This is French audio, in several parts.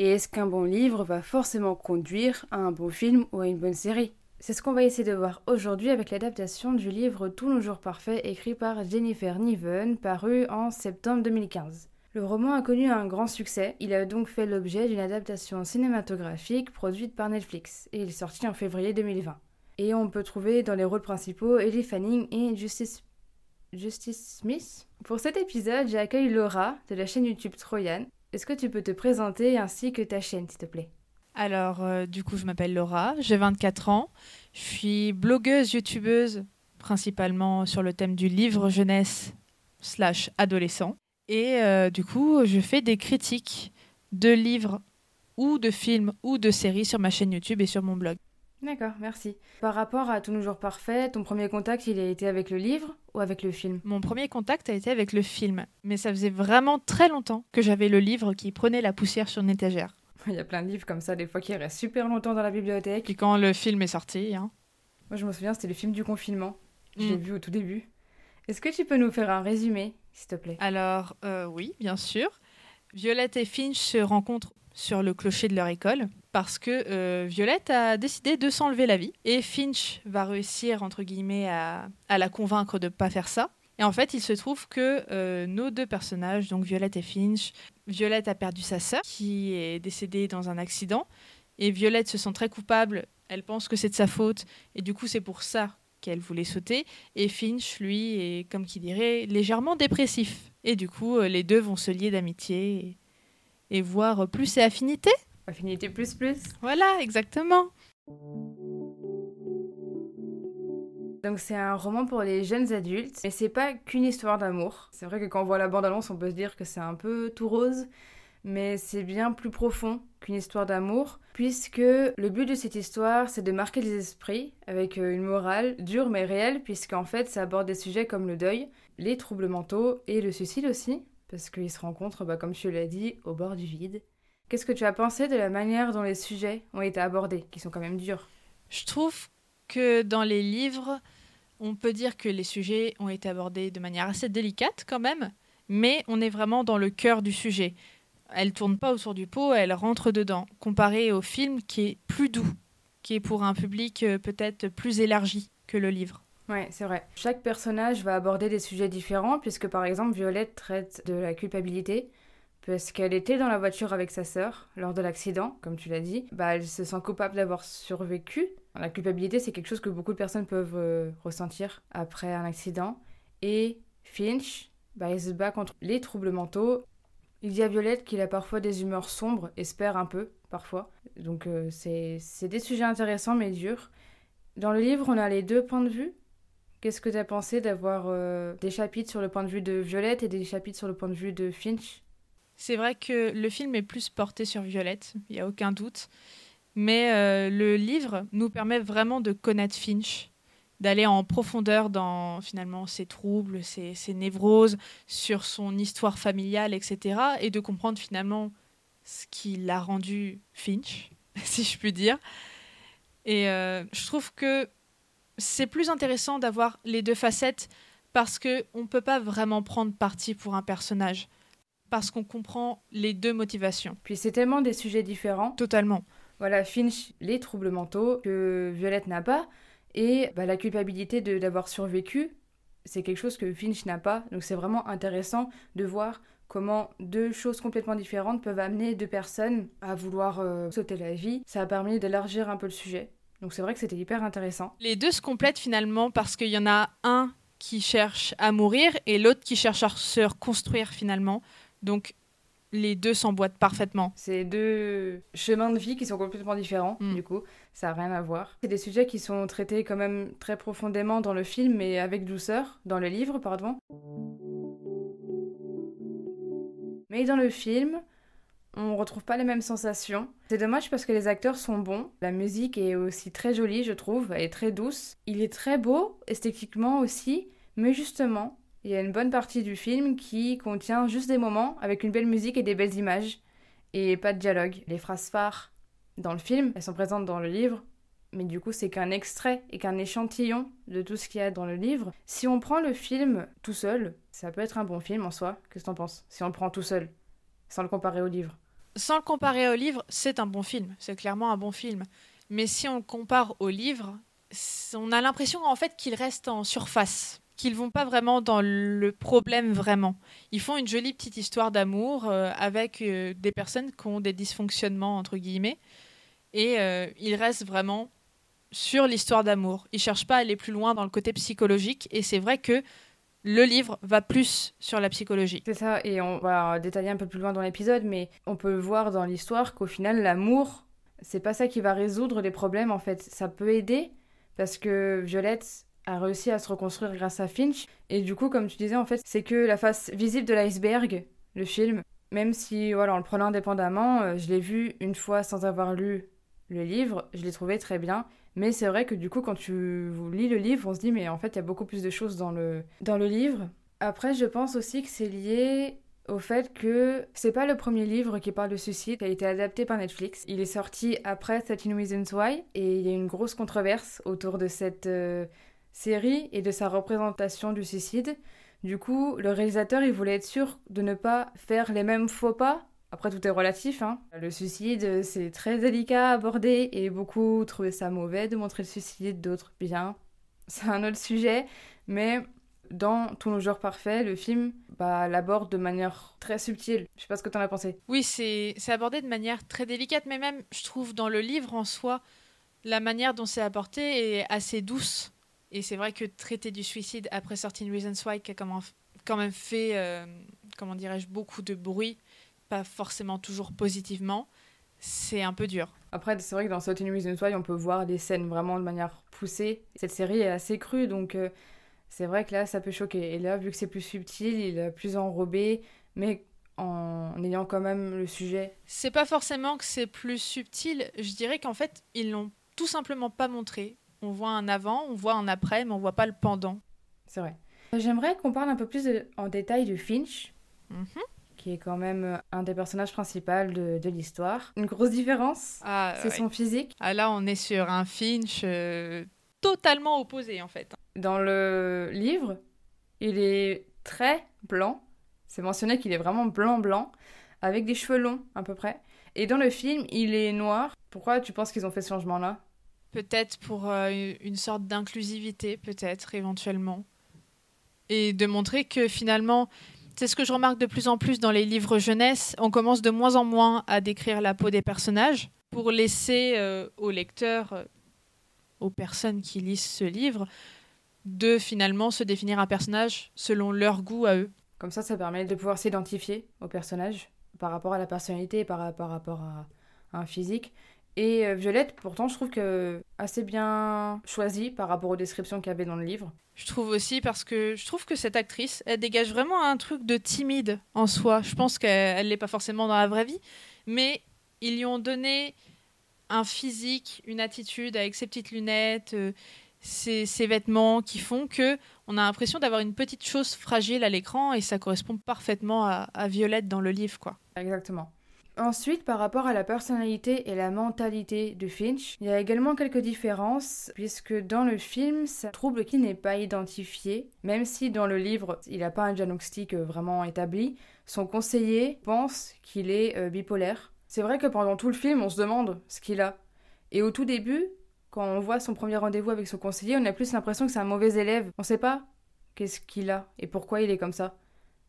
Et est-ce qu'un bon livre va forcément conduire à un bon film ou à une bonne série? C'est ce qu'on va essayer de voir aujourd'hui avec l'adaptation du livre Tous nos jours parfaits écrit par Jennifer Niven paru en septembre 2015. Le roman a connu un grand succès, il a donc fait l'objet d'une adaptation cinématographique produite par Netflix et il est sorti en février 2020. Et on peut trouver dans les rôles principaux Ellie Fanning et Justice Justice Smith. Pour cet épisode, j'accueille Laura de la chaîne YouTube Troyan. Est-ce que tu peux te présenter ainsi que ta chaîne, s'il te plaît? Alors, euh, du coup, je m'appelle Laura, j'ai 24 ans. Je suis blogueuse, youtubeuse, principalement sur le thème du livre jeunesse slash adolescent. Et euh, du coup, je fais des critiques de livres ou de films ou de séries sur ma chaîne YouTube et sur mon blog. D'accord, merci. Par rapport à Tous nos jours parfaits, ton premier contact, il a été avec le livre? Ou avec le film? Mon premier contact a été avec le film, mais ça faisait vraiment très longtemps que j'avais le livre qui prenait la poussière sur une étagère. Il y a plein de livres comme ça, des fois qui restent super longtemps dans la bibliothèque. Puis quand le film est sorti, hein. Moi, je me souviens, c'était le film du confinement. Je Mm. l'ai vu au tout début. Est-ce que tu peux nous faire un résumé, s'il te plaît? Alors, euh, oui, bien sûr. Violette et Finch se rencontrent sur le clocher de leur école parce que euh, Violette a décidé de s'enlever la vie et Finch va réussir, entre guillemets, à, la convaincre de ne pas faire ça. Et en fait, il se trouve que euh, nos deux personnages, donc Violette et Finch, Violette a perdu sa sœur qui est décédée dans un accident et Violette se sent très coupable, elle pense que c'est de sa faute et du coup c'est pour ça qu'elle voulait sauter et Finch, lui, est, comme qui dirait, légèrement dépressif. Et du coup, euh, les deux vont se lier d'amitié et, voir plus et affinité. Affinité plus plus. Voilà, exactement. Donc c'est un roman pour les jeunes adultes, mais c'est pas qu'une histoire d'amour. C'est vrai que quand on voit la bande-annonce, on peut se dire que c'est un peu tout rose, mais c'est bien plus profond qu'une histoire d'amour, puisque le but de cette histoire, c'est de marquer les esprits avec euh, une morale dure mais réelle, puisqu'en fait, ça aborde des sujets comme le deuil, les troubles mentaux et le suicide aussi, parce qu'ils se rencontrent, bah, comme tu l'as dit, au bord du vide. Qu'est-ce que tu as pensé de la manière dont les sujets ont été abordés, qui sont quand même durs? Je trouve que dans les livres, on peut dire que les sujets ont été abordés de manière assez délicate quand même, mais on est vraiment dans le cœur du sujet. Elle tourne pas autour du pot, elle rentre dedans, comparé au film qui est plus doux, qui est pour un public euh, peut-être plus élargi que le livre. Ouais, c'est vrai. Chaque personnage va aborder des sujets différents, puisque par exemple, Violette traite de la culpabilité, parce qu'elle était dans la voiture avec sa sœur lors de l'accident, comme tu l'as dit. Bah, elle se sent coupable d'avoir survécu. La culpabilité, c'est quelque chose que beaucoup de personnes peuvent euh, ressentir après un accident. Et Finch, bah, il se bat contre les troubles mentaux. Il dit à Violette qu'il a parfois des humeurs sombres, espère un peu, parfois. Donc euh, c'est c'est des sujets intéressants mais durs. Dans le livre, on a les deux points de vue. Qu'est-ce que tu as pensé d'avoir euh, des chapitres sur le point de vue de Violette et des chapitres sur le point de vue de Finch? C'est vrai que le film est plus porté sur Violette, il n'y a aucun doute. Mais euh, le livre nous permet vraiment de connaître Finch, d'aller en profondeur dans finalement ses troubles, ses, ses névroses, sur son histoire familiale, etc. Et de comprendre finalement ce qui l'a rendu Finch, si je puis dire. Et euh, je trouve que c'est plus intéressant d'avoir les deux facettes parce qu'on ne peut pas vraiment prendre parti pour un personnage parce qu'on comprend les deux motivations. Puis c'est tellement des sujets différents. Totalement. Voilà, Finch, les troubles mentaux que Violette n'a pas, et bah, la culpabilité de- d'avoir survécu, c'est quelque chose que Finch n'a pas. Donc c'est vraiment intéressant de voir comment deux choses complètement différentes peuvent amener deux personnes à vouloir euh, sauter la vie. Ça a permis d'élargir un peu le sujet. Donc c'est vrai que c'était hyper intéressant. Les deux se complètent finalement parce qu'il y en a un qui cherche à mourir et l'autre qui cherche à se reconstruire finalement. Donc les deux s'emboîtent parfaitement. C'est deux chemins de vie qui sont complètement différents, Mm. du coup, ça n'a rien à voir. C'est des sujets qui sont traités quand même très profondément dans le film, mais avec douceur, dans le livre, pardon. Mais dans le film, on retrouve pas les mêmes sensations. C'est dommage parce que les acteurs sont bons. La musique est aussi très jolie, je trouve, elle est très douce. Il est très beau, esthétiquement aussi, mais justement, il y a une bonne partie du film qui contient juste des moments avec une belle musique et des belles images, et pas de dialogue. Les phrases phares dans le film, elles sont présentes dans le livre, mais du coup c'est qu'un extrait et qu'un échantillon de tout ce qu'il y a dans le livre. Si on prend le film tout seul, ça peut être un bon film en soi. Qu'est-ce que t'en penses? Si on le prend tout seul, sans le comparer au livre. Sans le comparer au livre, c'est un bon film. C'est clairement un bon film. Mais si on le compare au livre, on a l'impression en fait qu'il reste en surface, qu'ils vont pas vraiment dans le problème vraiment. Ils font une jolie petite histoire d'amour euh, avec euh, des personnes qui ont des dysfonctionnements entre guillemets, et euh, ils restent vraiment sur l'histoire d'amour. Ils cherchent pas à aller plus loin dans le côté psychologique, et c'est vrai que le livre va plus sur la psychologie. C'est ça, et on va détailler un peu plus loin dans l'épisode, mais on peut voir dans l'histoire qu'au final, l'amour, c'est pas ça qui va résoudre les problèmes en fait. Ça peut aider parce que Violette a réussi à se reconstruire grâce à Finch, et du coup, comme tu disais, en fait, c'est que la face visible de l'iceberg, le film. Même si, voilà, en le prenant indépendamment, euh, je l'ai vu une fois sans avoir lu le livre, je l'ai trouvé très bien. Mais c'est vrai que du coup, quand tu lis le livre, on se dit, mais en fait, il y a beaucoup plus de choses dans le, dans le livre. Après, je pense aussi que c'est lié au fait que c'est pas le premier livre qui parle de suicide, qui a été adapté par Netflix. Il est sorti après 13 Reasons Why et il y a une grosse controverse autour de cette euh, série et de sa représentation du suicide. Du coup, le réalisateur, il voulait être sûr de ne pas faire les mêmes faux pas après, tout est relatif. Hein. Le suicide, c'est très délicat à aborder et beaucoup trouvaient ça mauvais de montrer le suicide, d'autres bien. C'est un autre sujet, mais dans Tous nos jours parfaits, le film bah, l'aborde de manière très subtile. Je sais pas ce que tu en as pensé. Oui, c'est abordé de manière très délicate, mais même, je trouve, dans le livre en soi, la manière dont c'est apporté est assez douce. Et c'est vrai que traiter du suicide après Certain Reasons Why, qui a quand même fait, euh, comment dirais-je, beaucoup de bruit, pas forcément toujours positivement, c'est un peu dur. Après, c'est vrai que dans Certain Reasons Why, on peut voir des scènes vraiment de manière poussée. Cette série est assez crue, donc euh, c'est vrai que là, ça peut choquer. Et là, vu que c'est plus subtil, il est plus enrobé, mais en ayant quand même le sujet. C'est pas forcément que c'est plus subtil, je dirais qu'en fait, ils l'ont tout simplement pas montré. On voit un avant, on voit un après, mais on voit pas le pendant. C'est vrai. J'aimerais qu'on parle un peu plus en détail de Finch. Mhm qui est quand même euh, un des personnages principaux de, de l'histoire. Une grosse différence, ah, c'est son physique. Ah là, on est sur un Finch euh, totalement opposé en fait. Dans le livre, il est très blanc. C'est mentionné qu'il est vraiment blanc-blanc, avec des cheveux longs à peu près. Et dans le film, il est noir. Pourquoi tu penses qu'ils ont fait ce changement-là? Peut-être pour euh, une sorte d'inclusivité, peut-être éventuellement. Et de montrer que finalement, c'est ce que je remarque de plus en plus dans les livres jeunesse. On commence de moins en moins à décrire la peau des personnages pour laisser euh, aux lecteurs, euh, aux personnes qui lisent ce livre, de finalement se définir un personnage selon leur goût à eux. Comme ça, ça permet de pouvoir s'identifier au personnage par rapport à la personnalité, par, rapport à un physique. Et euh, Violette, pourtant, je trouve que assez bien choisie par rapport aux descriptions qu'il y avait dans le livre. Je trouve aussi parce que je trouve que cette actrice, elle dégage vraiment un truc de timide en soi. Je pense qu'elle l'est pas forcément dans la vraie vie, mais ils lui ont donné un physique, une attitude avec ses petites lunettes, euh, ses, vêtements qui font que on a l'impression d'avoir une petite chose fragile à l'écran et ça correspond parfaitement à, à Violette dans le livre, quoi. Exactement. Ensuite, par rapport à la personnalité et la mentalité de Finch, il y a également quelques différences, puisque dans le film, c'est un trouble qui n'est pas identifié, même si dans le livre, il n'a pas un diagnostic euh, vraiment établi, son conseiller pense qu'il est euh, bipolaire. C'est vrai que pendant tout le film, on se demande ce qu'il a. Et au tout début, quand on voit son premier rendez-vous avec son conseiller, on a plus l'impression que c'est un mauvais élève. On ne sait pas qu'est-ce qu'il a et pourquoi il est comme ça.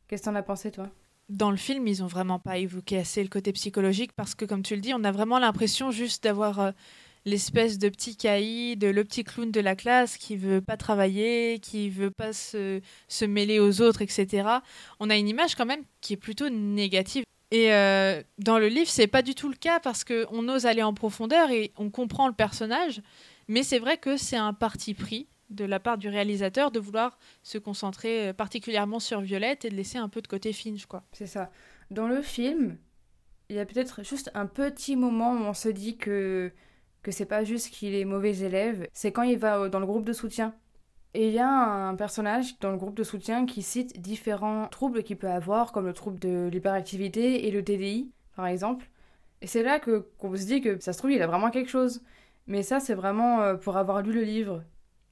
Qu'est-ce que t'en as pensé, toi? Dans le film, ils ont vraiment pas évoqué assez le côté psychologique parce que, comme tu le dis, on a vraiment l'impression juste d'avoir euh, l'espèce de petit caïd, le petit clown de la classe qui veut pas travailler, qui veut pas se, se mêler aux autres, etc. On a une image quand même qui est plutôt négative. Et euh, dans le livre, c'est pas du tout le cas parce qu'on ose aller en profondeur et on comprend le personnage. Mais c'est vrai que c'est un parti pris de la part du réalisateur de vouloir se concentrer euh, particulièrement sur Violette et de laisser un peu de côté Finch, quoi. C'est ça. Dans le film, il y a peut-être juste un petit moment où on se dit que que c'est pas juste qu'il est mauvais élève, c'est quand il va dans le groupe de soutien. Et il y a un personnage dans le groupe de soutien qui cite différents troubles qu'il peut avoir, comme le trouble de l'hyperactivité et le TDI, par exemple. Et c'est là que qu'on se dit que ça se trouve, il a vraiment quelque chose. Mais ça, c'est vraiment euh, pour avoir lu le livre.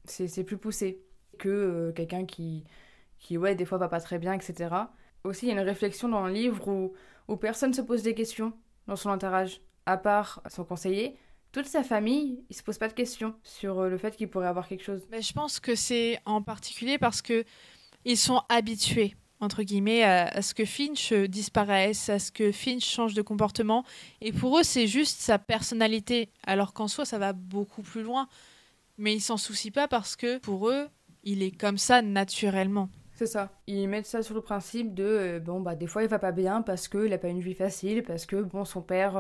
C'est plus poussé que euh, quelqu'un qui, qui, ouais, des fois va pas très bien, etc. Aussi, il y a une réflexion dans le livre où, où personne se pose des questions dans son entourage, à part son conseiller, toute sa famille, il se pose pas de questions sur euh, le fait qu'il pourrait avoir quelque chose. Mais je pense que c'est en particulier parce que ils sont habitués entre guillemets à, ce que Finch disparaisse, à ce que Finch change de comportement et pour eux c'est juste sa personnalité alors qu'en soi ça va beaucoup plus loin mais ils s'en soucient pas parce que pour eux il est comme ça naturellement. C'est ça. Ils mettent ça sur le principe de euh, bon bah des fois il va pas bien parce qu'il a pas une vie facile parce que bon son père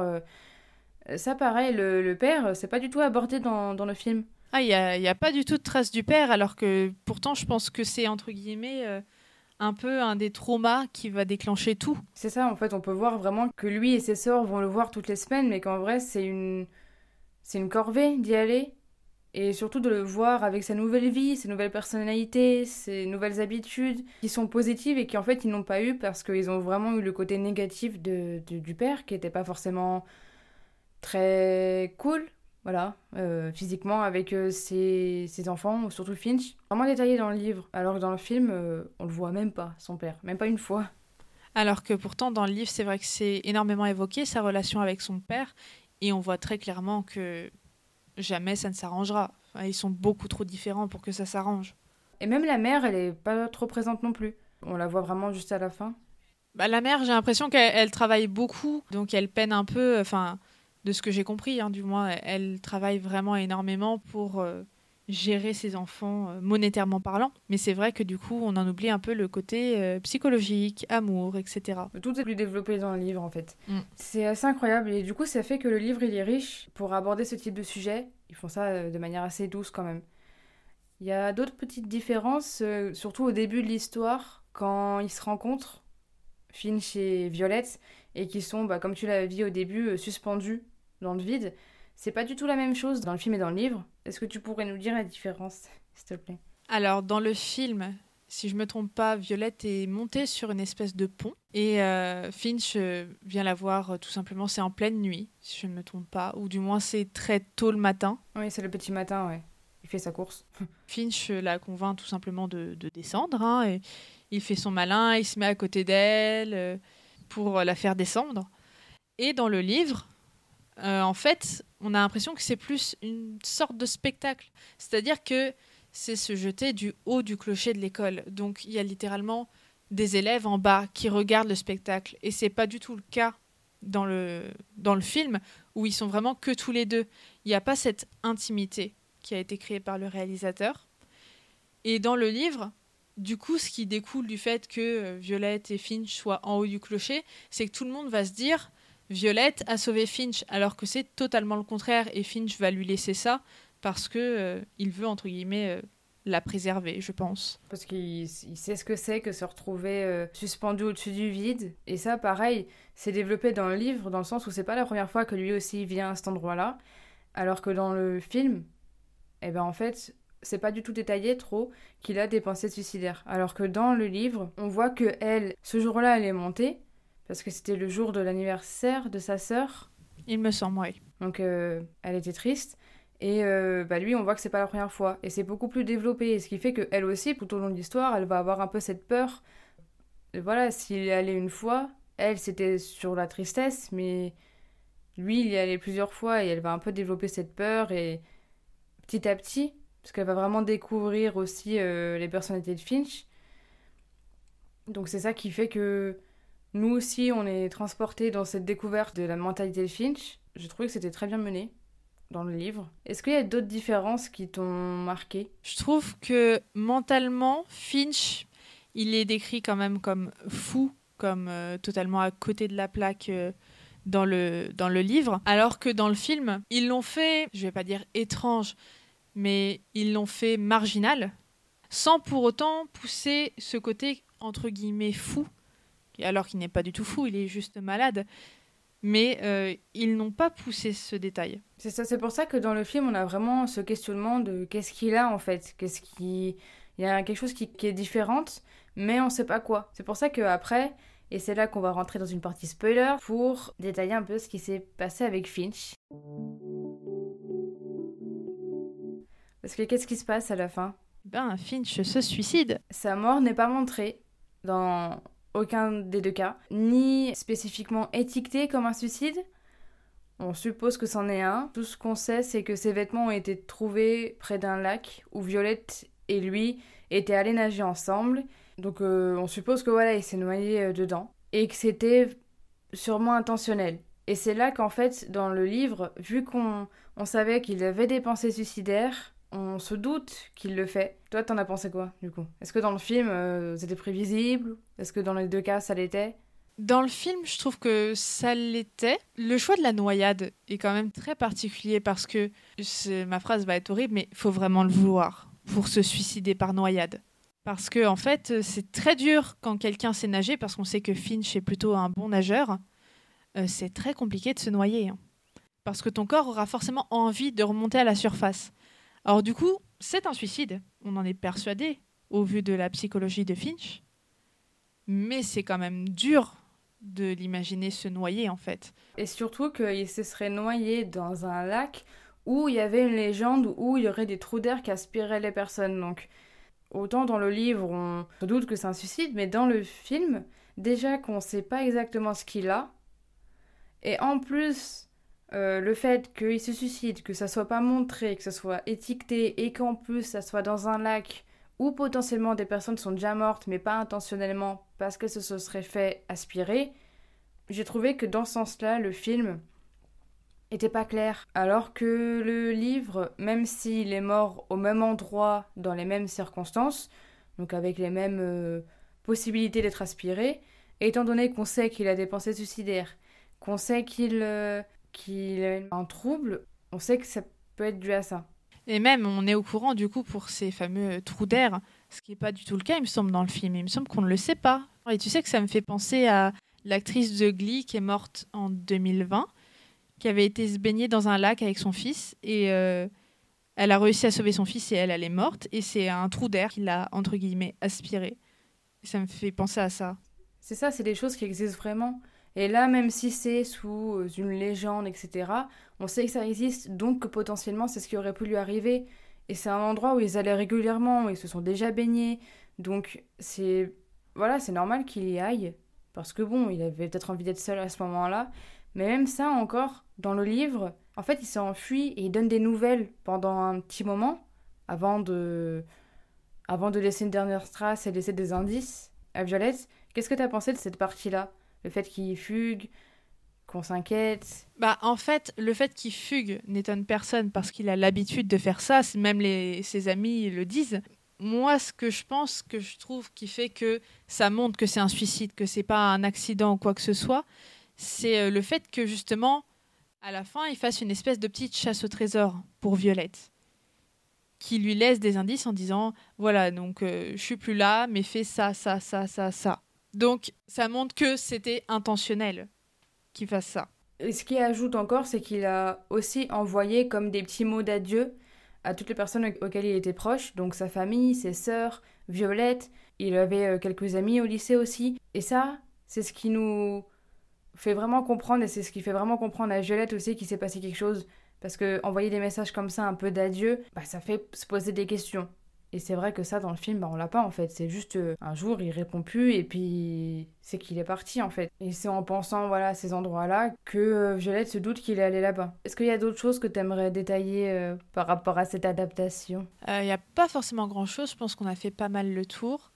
euh, ça, pareil, le, père, c'est pas du tout abordé dans, le film. Ah, il n'y a, y a, pas du tout de trace du père, alors que pourtant, je pense que c'est, entre guillemets, euh, un peu un des traumas qui va déclencher tout. C'est ça, en fait, on peut voir vraiment que lui et ses sœurs vont le voir toutes les semaines, mais qu'en vrai, c'est une, c'est une corvée d'y aller. Et surtout de le voir avec sa nouvelle vie, ses nouvelles personnalités, ses nouvelles habitudes, qui sont positives et qui en fait ils n'ont pas eu parce qu'ils ont vraiment eu le côté négatif de, du père, qui n'était pas forcément très cool, voilà, euh, physiquement avec euh, ses, enfants, surtout Finch. Vraiment détaillé dans le livre, alors que dans le film, euh, on le voit même pas, son père, même pas une fois. Alors que pourtant, dans le livre, c'est vrai que c'est énormément évoqué, sa relation avec son père, et on voit très clairement que jamais ça ne s'arrangera. ils sont beaucoup trop différents pour que ça s'arrange. Et même la mère, elle est pas trop présente non plus. On la voit vraiment juste à la fin. Bah, la mère, j'ai l'impression qu'elle travaille beaucoup, donc elle peine un peu. Enfin, de ce que j'ai compris, hein, du moins, elle travaille vraiment énormément pour euh, gérer ses enfants euh, monétairement parlant. Mais c'est vrai que du coup, on en oublie un peu le côté euh, psychologique, amour, etc. Tout est plus développé dans le livre, en fait. Mm. C'est assez incroyable. Et du coup, ça fait que le livre, il est riche pour aborder ce type de sujet. Ils font ça de manière assez douce quand même. Il y a d'autres petites différences, surtout au début de l'histoire, quand ils se rencontrent, Finch et Violette, et qui sont, bah, comme tu l'as dit au début, suspendus dans le vide. C'est pas du tout la même chose dans le film et dans le livre. Est-ce que tu pourrais nous dire la différence, s'il te plaît? Alors, dans le film, si je me trompe pas, Violette est montée sur une espèce de pont et euh, Finch euh, vient la voir euh, tout simplement. C'est en pleine nuit, si je ne me trompe pas, ou du moins c'est très tôt le matin. Oui, c'est le petit matin, ouais. Il fait sa course. Finch la convainc tout simplement de, descendre. Hein, et il fait son malin, il se met à côté d'elle pour la faire descendre. Et dans le livre, euh, en fait, on a l'impression que c'est plus une sorte de spectacle. C'est-à-dire que c'est se jeter du haut du clocher de l'école. Donc il y a littéralement des élèves en bas qui regardent le spectacle. Et c'est pas du tout le cas dans le, dans le film, où ils sont vraiment que tous les deux. Il n'y a pas cette intimité qui a été créée par le réalisateur. Et dans le livre, du coup, ce qui découle du fait que euh, Violette et Finch soient en haut du clocher, c'est que tout le monde va se dire Violette a sauvé Finch, alors que c'est totalement le contraire, et Finch va lui laisser ça parce que euh, il veut entre guillemets euh, la préserver, je pense. Parce qu'il sait ce que c'est que se retrouver euh, suspendu au-dessus du vide, et ça, pareil, c'est développé dans le livre, dans le sens où c'est pas la première fois que lui aussi vient à cet endroit-là, alors que dans le film, eh ben en fait, c'est pas du tout détaillé trop qu'il a des pensées suicidaires. Alors que dans le livre, on voit que elle, ce jour-là, elle est montée, parce que c'était le jour de l'anniversaire de sa sœur. Il me semble, oui. Donc euh, elle était triste. Et euh, bah lui, on voit que c'est pas la première fois. Et c'est beaucoup plus développé. ce qui fait qu'elle aussi, tout au long de l'histoire, elle va avoir un peu cette peur. Et voilà, s'il y allait une fois, elle, c'était sur la tristesse, mais lui, il y allait plusieurs fois et elle va un peu développer cette peur. Et petit à petit, parce qu'elle va vraiment découvrir aussi euh, les personnalités de Finch. Donc c'est ça qui fait que nous aussi, on est transportés dans cette découverte de la mentalité de Finch. Je trouvais que c'était très bien mené dans le livre. Est-ce qu'il y a d'autres différences qui t'ont marqué? Je trouve que mentalement, Finch, il est décrit quand même comme fou, comme euh, totalement à côté de la plaque. Euh, dans le, dans le livre, alors que dans le film, ils l'ont fait, je vais pas dire étrange, mais ils l'ont fait marginal, sans pour autant pousser ce côté entre guillemets fou alors qu'il n'est pas du tout fou, il est juste malade. mais euh, ils n'ont pas poussé ce détail. C'est ça, c'est pour ça que dans le film, on a vraiment ce questionnement de qu'est-ce qu'il a en fait, qu'est-ce qui, il y a quelque chose qui, qui est différente, mais on sait pas quoi. C'est pour ça que après, et c'est là qu'on va rentrer dans une partie spoiler pour détailler un peu ce qui s'est passé avec Finch. Parce que qu'est-ce qui se passe à la fin? Ben, Finch se suicide. Sa mort n'est pas montrée dans aucun des deux cas, ni spécifiquement étiquetée comme un suicide. On suppose que c'en est un. Tout ce qu'on sait, c'est que ses vêtements ont été trouvés près d'un lac où Violette et lui étaient allés nager ensemble donc euh, on suppose que voilà, il s'est noyé euh, dedans et que c'était sûrement intentionnel. Et c'est là qu'en fait, dans le livre, vu qu'on on savait qu'il avait des pensées suicidaires, on se doute qu'il le fait. Toi, t'en as pensé quoi, du coup? Est-ce que dans le film, euh, c'était prévisible? Est-ce que dans les deux cas, ça l'était? Dans le film, je trouve que ça l'était. Le choix de la noyade est quand même très particulier parce que, ma phrase va être horrible, mais il faut vraiment le vouloir pour se suicider par noyade. Parce que, en fait, c'est très dur quand quelqu'un sait nager, parce qu'on sait que Finch est plutôt un bon nageur. Euh, c'est très compliqué de se noyer. Hein. parce que ton corps aura forcément envie de remonter à la surface. Alors, du coup, c'est un suicide. On en est persuadé, au vu de la psychologie de Finch. Mais c'est quand même dur de l'imaginer se noyer, en fait. Et surtout qu'il se serait noyé dans un lac où il y avait une légende où il y aurait des trous d'air qui aspiraient les personnes. Donc, Autant dans le livre, on se doute que c'est un suicide, mais dans le film, déjà qu'on ne sait pas exactement ce qu'il a, et en plus, euh, le fait qu'il se suicide, que ça soit pas montré, que ça soit étiqueté, et qu'en plus ça soit dans un lac où potentiellement des personnes sont déjà mortes, mais pas intentionnellement parce que ça se serait fait aspirer, j'ai trouvé que dans ce sens-là, le film était pas clair. Alors que le livre, même s'il est mort au même endroit, dans les mêmes circonstances, donc avec les mêmes euh, possibilités d'être aspiré, étant donné qu'on sait qu'il a des pensées suicidaires, qu'on sait qu'il euh, qu'il a un trouble, on sait que ça peut être dû à ça. Et même, on est au courant du coup pour ces fameux trous d'air, ce qui n'est pas du tout le cas, il me semble, dans le film. Il me semble qu'on ne le sait pas. Et tu sais que ça me fait penser à l'actrice de Glee qui est morte en 2020 qui avait été se baigner dans un lac avec son fils et euh, elle a réussi à sauver son fils et elle, elle est morte et c'est un trou d'air qui l'a entre guillemets aspiré. ça me fait penser à ça. C'est ça, c'est des choses qui existent vraiment. Et là, même si c'est sous une légende, etc., on sait que ça existe, donc que potentiellement c'est ce qui aurait pu lui arriver. Et c'est un endroit où ils allaient régulièrement, où ils se sont déjà baignés. Donc c'est voilà, c'est normal qu'il y aille. Parce que bon, il avait peut-être envie d'être seul à ce moment-là. Mais même ça encore, dans le livre, en fait, il s'est enfui et il donne des nouvelles pendant un petit moment avant de, avant de laisser une dernière trace et laisser des indices à Violette. Qu'est-ce que tu as pensé de cette partie-là? Le fait qu'il fugue, qu'on s'inquiète Bah en fait, le fait qu'il fugue n'étonne personne parce qu'il a l'habitude de faire ça, même les, ses amis le disent. Moi, ce que je pense, que je trouve qui fait que ça montre que c'est un suicide, que c'est pas un accident ou quoi que ce soit, c'est euh, le fait que justement, à la fin, il fasse une espèce de petite chasse au trésor pour Violette, qui lui laisse des indices en disant voilà, donc euh, je suis plus là, mais fais ça, ça, ça, ça, ça. Donc ça montre que c'était intentionnel qu'il fasse ça. Et ce qui ajoute encore, c'est qu'il a aussi envoyé comme des petits mots d'adieu à toutes les personnes auxquelles il était proche, donc sa famille, ses sœurs, Violette, il avait euh, quelques amis au lycée aussi. Et ça, c'est ce qui nous fait vraiment comprendre, et c'est ce qui fait vraiment comprendre à Violette aussi qu'il s'est passé quelque chose. Parce que envoyer des messages comme ça, un peu d'adieu, bah, ça fait se poser des questions. Et c'est vrai que ça, dans le film, bah, on l'a pas en fait. C'est juste euh, un jour, il répond plus et puis c'est qu'il est parti en fait. Et c'est en pensant voilà, à ces endroits-là que euh, Violette se doute qu'il est allé là-bas. Est-ce qu'il y a d'autres choses que tu aimerais détailler euh, par rapport à cette adaptation? Il n'y a pas forcément grand-chose. Je pense qu'on a fait pas mal le tour.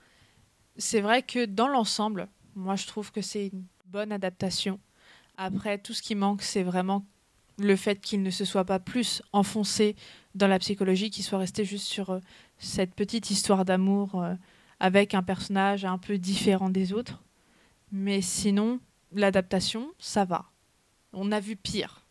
C'est vrai que dans l'ensemble, moi je trouve que c'est une bonne adaptation. Après, tout ce qui manque, c'est vraiment le fait qu'il ne se soit pas plus enfoncé dans la psychologie, qu'il soit resté juste sur euh, cette petite histoire d'amour euh, avec un personnage un peu différent des autres. Mais sinon, l'adaptation, ça va. On a vu pire.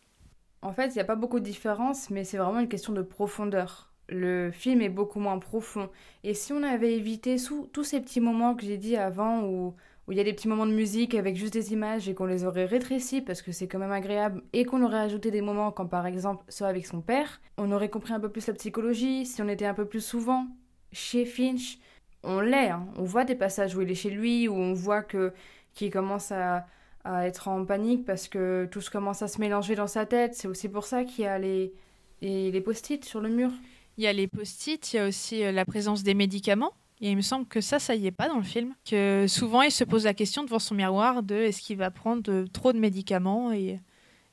En fait, il n'y a pas beaucoup de différence, mais c'est vraiment une question de profondeur. Le film est beaucoup moins profond. Et si on avait évité sous, tous ces petits moments que j'ai dit avant où où il y a des petits moments de musique avec juste des images et qu'on les aurait rétrécis parce que c'est quand même agréable et qu'on aurait ajouté des moments quand par exemple soit avec son père, on aurait compris un peu plus la psychologie si on était un peu plus souvent chez Finch. On l'est, hein. on voit des passages où il est chez lui, où on voit que qu'il commence à, être en panique parce que tout commence à se mélanger dans sa tête. C'est aussi pour ça qu'il y a les, les, les post-it sur le mur. Il y a les post-it, il y a aussi euh, la présence des médicaments. Et il me semble que ça, ça y est pas dans le film. Que souvent, il se pose la question devant son miroir de est-ce qu'il va prendre de- trop de médicaments et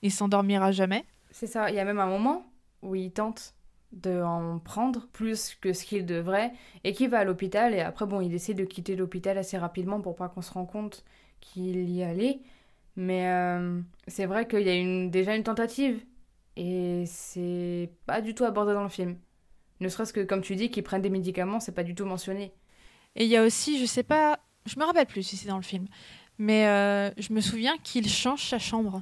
il s'endormira jamais. C'est ça, il y a même un moment où il tente de en prendre plus que ce qu'il devrait et qu'il va à l'hôpital et après bon il essaie de quitter l'hôpital assez rapidement pour pas qu'on se rende compte qu'il y allait mais euh, c'est vrai qu'il y a déjà une tentative et c'est pas du tout abordé dans le film ne serait-ce que comme tu dis qu'ils prennent des médicaments c'est pas du tout mentionné Et il y a aussi, je sais pas, je me rappelle plus si c'est dans le film, mais euh, je me souviens qu'il change sa chambre.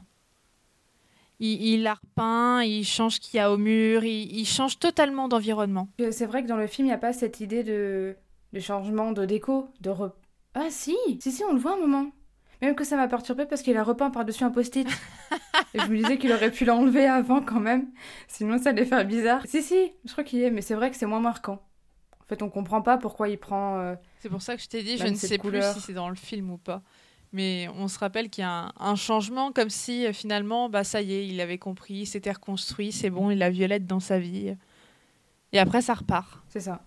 Il, il la repeint, il change ce qu'il y a au mur, il, il change totalement d'environnement. Euh, c'est vrai que dans le film il n'y a pas cette idée de, de changement de déco de re... ah si si si on le voit un moment même que ça m'a perturbé parce qu'il a repeint par-dessus un post-it. Et je me disais qu'il aurait pu l'enlever avant quand même. Sinon, ça allait faire bizarre. Si, si, je crois qu'il y est, mais c'est vrai que c'est moins marquant. En fait, on comprend pas pourquoi il prend. euh, C'est pour ça que je t'ai dit, je Même ne sais plus si c'est dans le film ou pas. Mais on se rappelle qu'il y a un, un changement, comme si euh, finalement, bah ça y est, il avait compris, il s'était reconstruit, c'est bon, il a Violette dans sa vie. Et après, ça repart. C'est ça.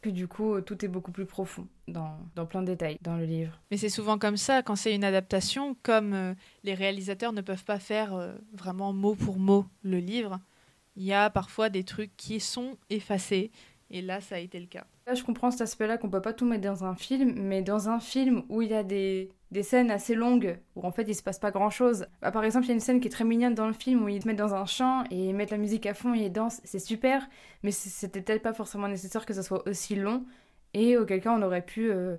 Puis du coup, euh, tout est beaucoup plus profond dans, dans plein de détails dans le livre. Mais c'est souvent comme ça, quand c'est une adaptation, comme euh, les réalisateurs ne peuvent pas faire euh, vraiment mot pour mot le livre, il y a parfois des trucs qui sont effacés. Et là, ça a été le cas. Là, je comprends cet aspect-là qu'on peut pas tout mettre dans un film, mais dans un film où il y a des, des scènes assez longues, où en fait il se passe pas grand-chose. Bah, par exemple, il y a une scène qui est très mignonne dans le film où ils se mettent dans un champ et ils mettent la musique à fond et ils dansent, c'est super, mais c'était peut-être pas forcément nécessaire que ça soit aussi long, et auquel cas on aurait pu euh,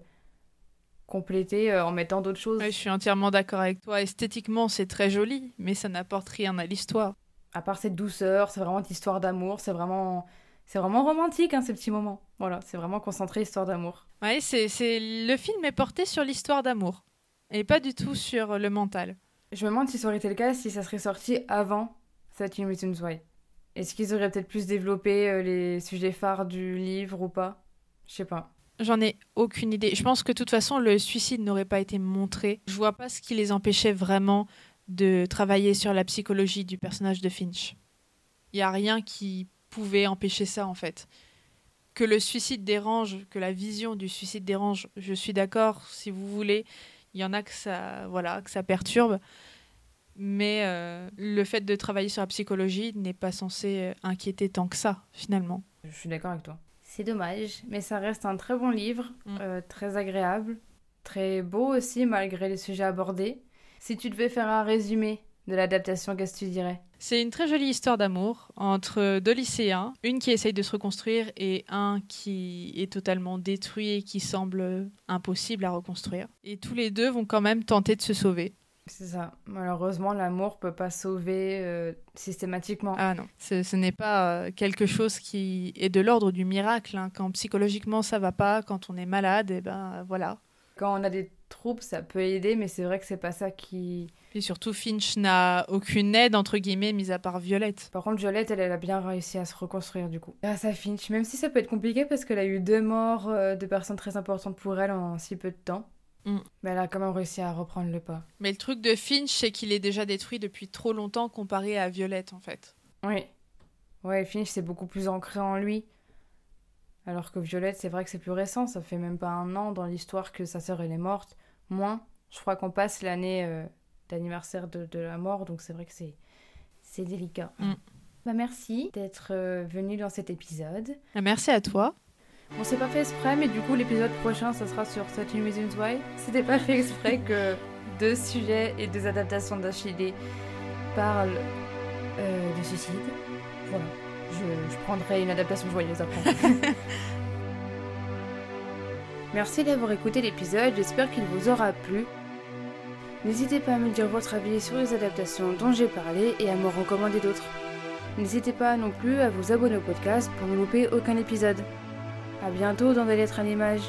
compléter euh, en mettant d'autres choses. Ouais, je suis entièrement d'accord avec toi. Esthétiquement, c'est très joli, mais ça n'apporte rien à l'histoire. À part cette douceur, c'est vraiment une histoire d'amour, c'est vraiment... C'est vraiment romantique, hein, ces petits moments. Voilà, c'est vraiment concentré histoire d'amour. Ouais, c'est... Le film est porté sur l'histoire d'amour, et pas du tout sur le mental. Je me demande si ça aurait été le cas si ça serait sorti avant That Reasons Why. Est-ce qu'ils auraient peut-être plus développé euh, les sujets phares du livre ou pas? Je sais pas. J'en ai aucune idée. Je pense que de toute façon, le suicide n'aurait pas été montré. Je vois pas ce qui les empêchait vraiment de travailler sur la psychologie du personnage de Finch. Il y a rien qui pouvait empêcher ça en fait. Que le suicide dérange, que la vision du suicide dérange, je suis d'accord. Si vous voulez, il y en a que ça, voilà, que ça perturbe. Mais euh, le fait de travailler sur la psychologie n'est pas censé euh, inquiéter tant que ça, finalement. Je suis d'accord avec toi. C'est dommage, mais ça reste un très bon livre, Mm. euh, très agréable, très beau aussi malgré les sujets abordés. Si tu devais faire un résumé de l'adaptation, qu'est-ce que tu dirais? C'est une très jolie histoire d'amour entre deux lycéens, une qui essaye de se reconstruire et un qui est totalement détruit et qui semble impossible à reconstruire. Et tous les deux vont quand même tenter de se sauver. C'est ça. Malheureusement, l'amour peut pas sauver euh, systématiquement. Ah non, ce, ce n'est pas euh, quelque chose qui est de l'ordre du miracle. hein. Quand psychologiquement ça va pas, quand on est malade, et ben voilà. Quand on a des troubles, ça peut aider, mais c'est vrai que c'est pas ça qui. Et surtout, Finch n'a aucune aide, entre guillemets, mis à part Violette. Par contre, Violette, elle, elle a bien réussi à se reconstruire du coup. Grâce à Finch, même si ça peut être compliqué parce qu'elle a eu deux morts euh, de personnes très importantes pour elle en si peu de temps. Mm. Mais elle a quand même réussi à reprendre le pas. Mais le truc de Finch, c'est qu'il est déjà détruit depuis trop longtemps comparé à Violette, en fait. Oui. Ouais, Finch, c'est beaucoup plus ancré en lui. Alors que Violette, c'est vrai que c'est plus récent. Ça fait même pas un an dans l'histoire que sa sœur, elle est morte. Moins. Je crois qu'on passe l'année euh, d'anniversaire de, de la mort, donc c'est vrai que c'est, c'est délicat. Mm. Bah merci d'être euh, venu dans cet épisode. Ah, Merci à toi. On s'est pas fait exprès, mais du coup, l'épisode prochain, ça sera sur 13 Reasons Why. C'était pas fait exprès que deux sujets et deux adaptations d'Achille parlent euh, de suicide. Voilà. Je, prendrai une adaptation joyeuse après. Merci d'avoir écouté l'épisode, j'espère qu'il vous aura plu. N'hésitez pas à me dire votre avis sur les adaptations dont j'ai parlé et à me recommander d'autres. N'hésitez pas non plus à vous abonner au podcast pour ne louper aucun épisode. A bientôt dans des lettres à l'image.